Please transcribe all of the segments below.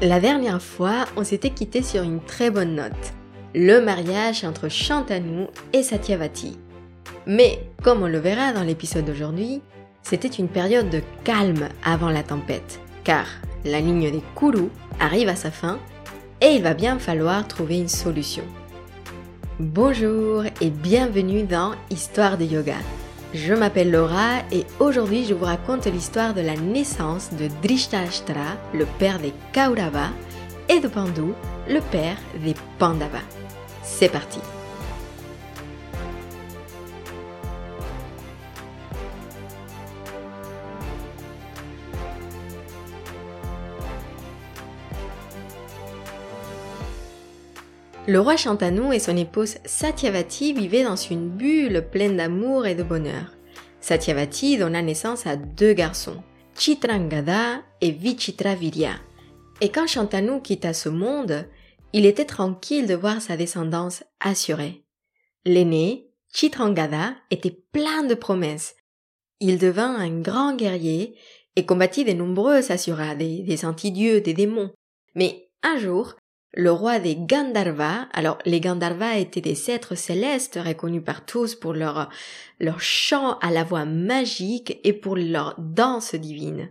La dernière fois, on s'était quitté sur une très bonne note. Le mariage entre Shantanu et Satyavati. Mais, comme on le verra dans l'épisode d'aujourd'hui, c'était une période de calme avant la tempête, car la ligne des Kuru arrive à sa fin et il va bien falloir trouver une solution. Bonjour et bienvenue dans Histoire de yoga. Je m'appelle Laura et aujourd'hui je vous raconte l'histoire de la naissance de Drishtarashtra, le père des Kaurava, et de Pandu, le père des Pandavas. C'est parti Le roi Shantanu et son épouse Satyavati vivaient dans une bulle pleine d'amour et de bonheur. Satyavati donna naissance à deux garçons, Chitrangada et Vichitravirya. Et quand Shantanu quitta ce monde, il était tranquille de voir sa descendance assurée. L'aîné, Chitrangada, était plein de promesses. Il devint un grand guerrier et combattit de nombreux assuras, des, des antidieux, des démons. Mais un jour, le roi des Gandharvas. Alors, les Gandharvas étaient des êtres célestes reconnus par tous pour leur, chant à la voix magique et pour leur danse divine.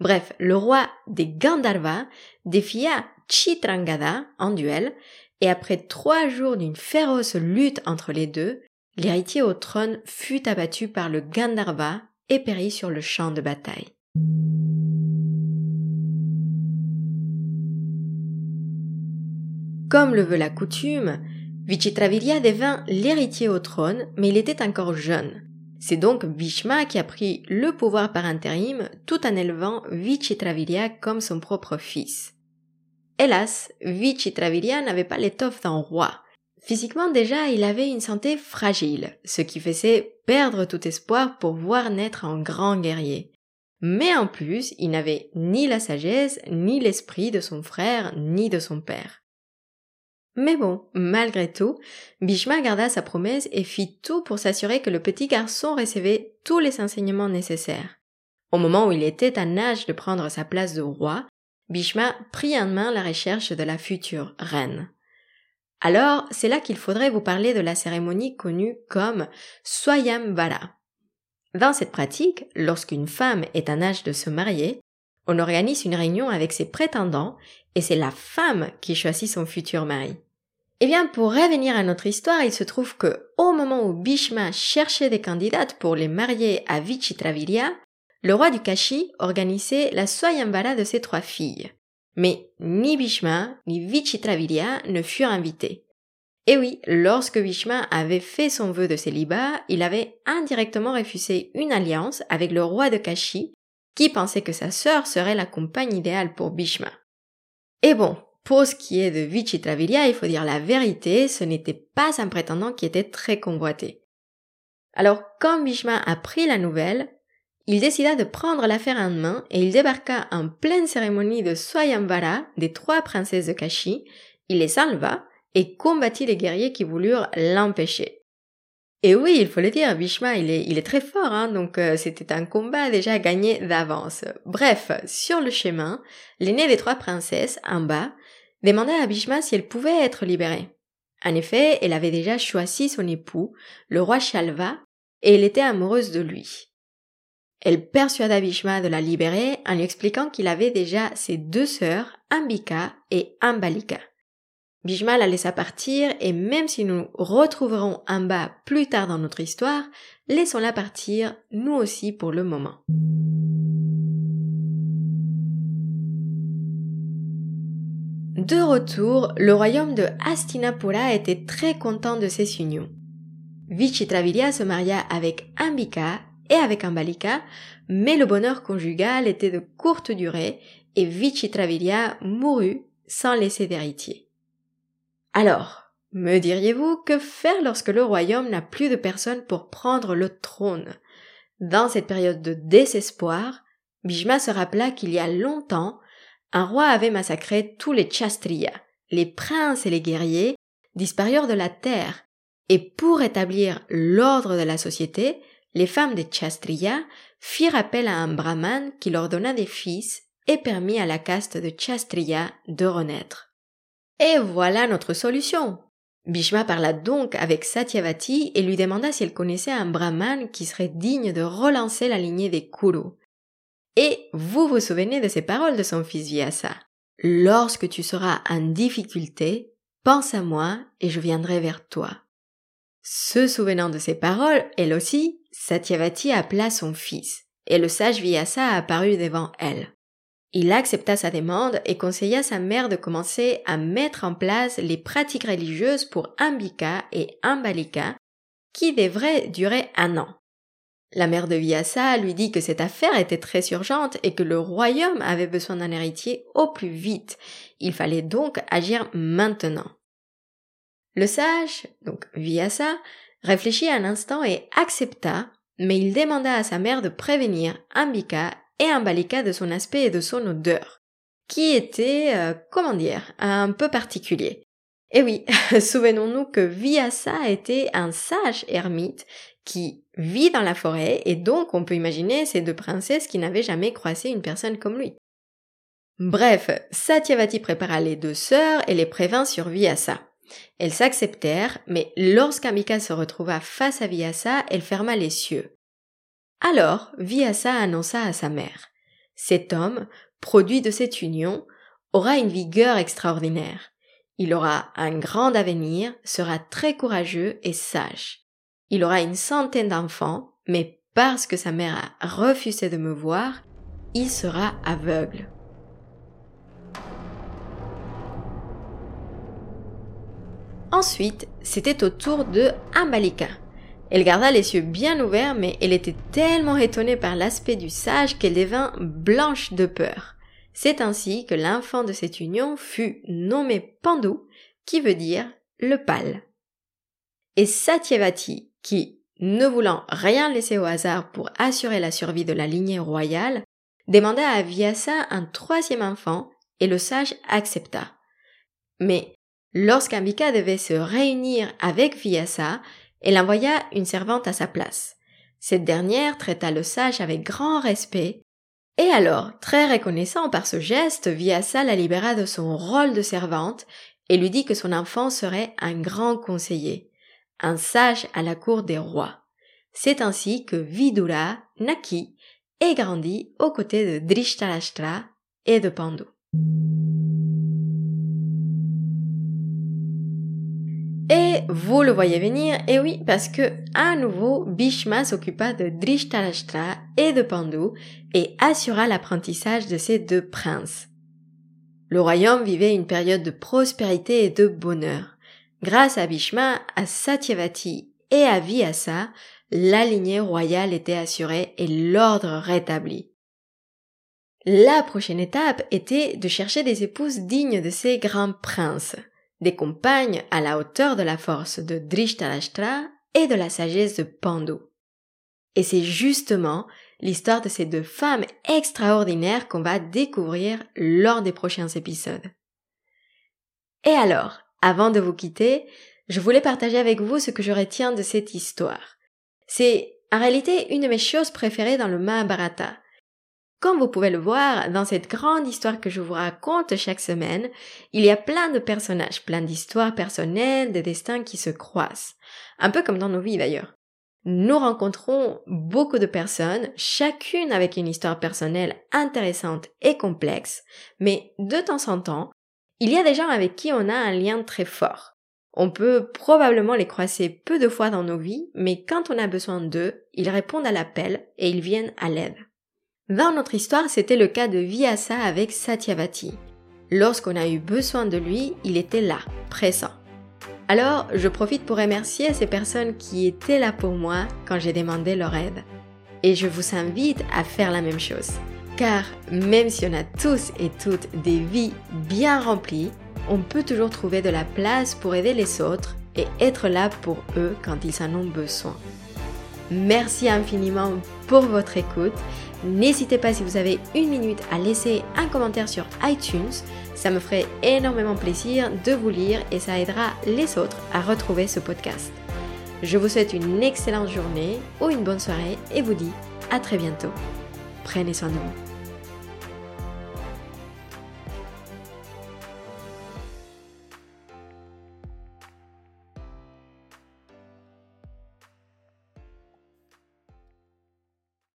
Bref, le roi des Gandharvas défia Chitrangada en duel et après trois jours d'une féroce lutte entre les deux, l'héritier au trône fut abattu par le Gandharva et périt sur le champ de bataille. Comme le veut la coutume, Vichitravirya devint l'héritier au trône, mais il était encore jeune. C'est donc Bhishma qui a pris le pouvoir par intérim tout en élevant Vichitravirya comme son propre fils. Hélas, Vichitravirya n'avait pas l'étoffe d'un roi. Physiquement déjà, il avait une santé fragile, ce qui faisait perdre tout espoir pour voir naître un grand guerrier. Mais en plus, il n'avait ni la sagesse, ni l'esprit de son frère, ni de son père. Mais bon, malgré tout, Bhishma garda sa promesse et fit tout pour s'assurer que le petit garçon recevait tous les enseignements nécessaires. Au moment où il était en âge de prendre sa place de roi, Bhishma prit en main la recherche de la future reine. Alors, c'est là qu'il faudrait vous parler de la cérémonie connue comme Swayamvara. Dans cette pratique, lorsqu'une femme est en âge de se marier, on organise une réunion avec ses prétendants et c'est la femme qui choisit son futur mari. Eh bien, pour revenir à notre histoire, il se trouve que, au moment où Bhishma cherchait des candidates pour les marier à Vichitravirya, le roi du Kashi organisait la Swayamvara de ses trois filles. Mais ni Bhishma ni Vichitravirya ne furent invités. Et oui, lorsque Bhishma avait fait son vœu de célibat, il avait indirectement refusé une alliance avec le roi de Kashi, qui pensait que sa sœur serait la compagne idéale pour Bhishma. Et bon, pour ce qui est de Vichitravirya, il faut dire la vérité, ce n'était pas un prétendant qui était très convoité. Alors, quand Bhishma apprit la nouvelle, il décida de prendre l'affaire en main et il débarqua en pleine cérémonie de Swayamvara des trois princesses de Kashi, il les enleva et combattit les guerriers qui voulurent l'empêcher. Et oui, il faut le dire, Bhishma, il est, il est très fort, hein, donc euh, c'était un combat déjà gagné d'avance. Bref, sur le chemin, l'aînée des trois princesses, bas, demanda à Bhishma si elle pouvait être libérée. En effet, elle avait déjà choisi son époux, le roi Shalva, et elle était amoureuse de lui. Elle persuada Bhishma de la libérer en lui expliquant qu'il avait déjà ses deux sœurs, Ambika et Ambalika. Bhishma la laissa partir et même si nous retrouverons bas plus tard dans notre histoire, laissons-la partir, nous aussi pour le moment. De retour, le royaume de Hastinapura était très content de ses unions. Vichitravirya se maria avec Ambika et avec Ambalika, mais le bonheur conjugal était de courte durée et Vichitravirya mourut sans laisser d'héritier. Alors, me diriez-vous que faire lorsque le royaume n'a plus de personne pour prendre le trône? Dans cette période de désespoir, Bhishma se rappela qu'il y a longtemps, un roi avait massacré tous les Chastriyas, les princes et les guerriers, disparurent de la terre, et pour établir l'ordre de la société, les femmes des Chastriyas firent appel à un brahman qui leur donna des fils et permit à la caste de Chastriya de renaître. Et voilà notre solution. Bhishma parla donc avec Satyavati et lui demanda si elle connaissait un brahman qui serait digne de relancer la lignée des Kuru. Et vous vous souvenez de ces paroles de son fils Vyasa. Lorsque tu seras en difficulté, pense à moi et je viendrai vers toi. Se souvenant de ces paroles, elle aussi, Satyavati appela son fils, et le sage Vyasa apparut devant elle. Il accepta sa demande et conseilla sa mère de commencer à mettre en place les pratiques religieuses pour Ambika et Ambalika, qui devraient durer un an. La mère de Vyasa lui dit que cette affaire était très urgente et que le royaume avait besoin d'un héritier au plus vite. Il fallait donc agir maintenant. Le sage, donc Vyasa, réfléchit un instant et accepta, mais il demanda à sa mère de prévenir Ambika et Ambalika de son aspect et de son odeur, qui était, euh, comment dire, un peu particulier. Et oui, souvenons-nous que Vyasa était un sage ermite qui vit dans la forêt et donc on peut imaginer ces deux princesses qui n'avaient jamais croisé une personne comme lui. Bref, Satyavati prépara les deux sœurs et les prévint sur Vyasa. Elles s'acceptèrent, mais lorsqu'Amika se retrouva face à Vyasa, elle ferma les cieux. Alors Vyasa annonça à sa mère. Cet homme, produit de cette union, aura une vigueur extraordinaire. Il aura un grand avenir, sera très courageux et sage. Il aura une centaine d'enfants, mais parce que sa mère a refusé de me voir, il sera aveugle. Ensuite, c'était au tour de Amalika. Elle garda les yeux bien ouverts, mais elle était tellement étonnée par l'aspect du sage qu'elle devint blanche de peur. C'est ainsi que l'enfant de cette union fut nommé Pandu, qui veut dire le pâle. Et Satyavati, qui, ne voulant rien laisser au hasard pour assurer la survie de la lignée royale, demanda à Vyasa un troisième enfant, et le sage accepta. Mais lorsqu'Ambika devait se réunir avec Vyasa, elle envoya une servante à sa place. Cette dernière traita le sage avec grand respect, et alors, très reconnaissant par ce geste, Vyasa la libéra de son rôle de servante et lui dit que son enfant serait un grand conseiller, un sage à la cour des rois. C'est ainsi que Vidura naquit et grandit aux côtés de Drishtarashtra et de Pandu. Et vous le voyez venir, et oui, parce que, à nouveau, Bhishma s'occupa de Drishtarashtra et de Pandu et assura l'apprentissage de ces deux princes. Le royaume vivait une période de prospérité et de bonheur. Grâce à Bhishma, à Satyavati et à Vyasa, la lignée royale était assurée et l'ordre rétabli. La prochaine étape était de chercher des épouses dignes de ces grands princes des compagnes à la hauteur de la force de Drishtarashtra et de la sagesse de Pandu. Et c'est justement l'histoire de ces deux femmes extraordinaires qu'on va découvrir lors des prochains épisodes. Et alors, avant de vous quitter, je voulais partager avec vous ce que je retiens de cette histoire. C'est en réalité une de mes choses préférées dans le Mahabharata. Comme vous pouvez le voir, dans cette grande histoire que je vous raconte chaque semaine, il y a plein de personnages, plein d'histoires personnelles, de destins qui se croisent. Un peu comme dans nos vies d'ailleurs. Nous rencontrons beaucoup de personnes, chacune avec une histoire personnelle intéressante et complexe, mais de temps en temps, il y a des gens avec qui on a un lien très fort. On peut probablement les croiser peu de fois dans nos vies, mais quand on a besoin d'eux, ils répondent à l'appel et ils viennent à l'aide. Dans notre histoire, c'était le cas de Vyasa avec Satyavati. Lorsqu'on a eu besoin de lui, il était là, pressant. Alors, je profite pour remercier ces personnes qui étaient là pour moi quand j'ai demandé leur aide. Et je vous invite à faire la même chose. Car même si on a tous et toutes des vies bien remplies, on peut toujours trouver de la place pour aider les autres et être là pour eux quand ils en ont besoin. Merci infiniment pour votre écoute N'hésitez pas si vous avez une minute à laisser un commentaire sur iTunes. Ça me ferait énormément plaisir de vous lire et ça aidera les autres à retrouver ce podcast. Je vous souhaite une excellente journée ou une bonne soirée et vous dis à très bientôt. Prenez soin de vous.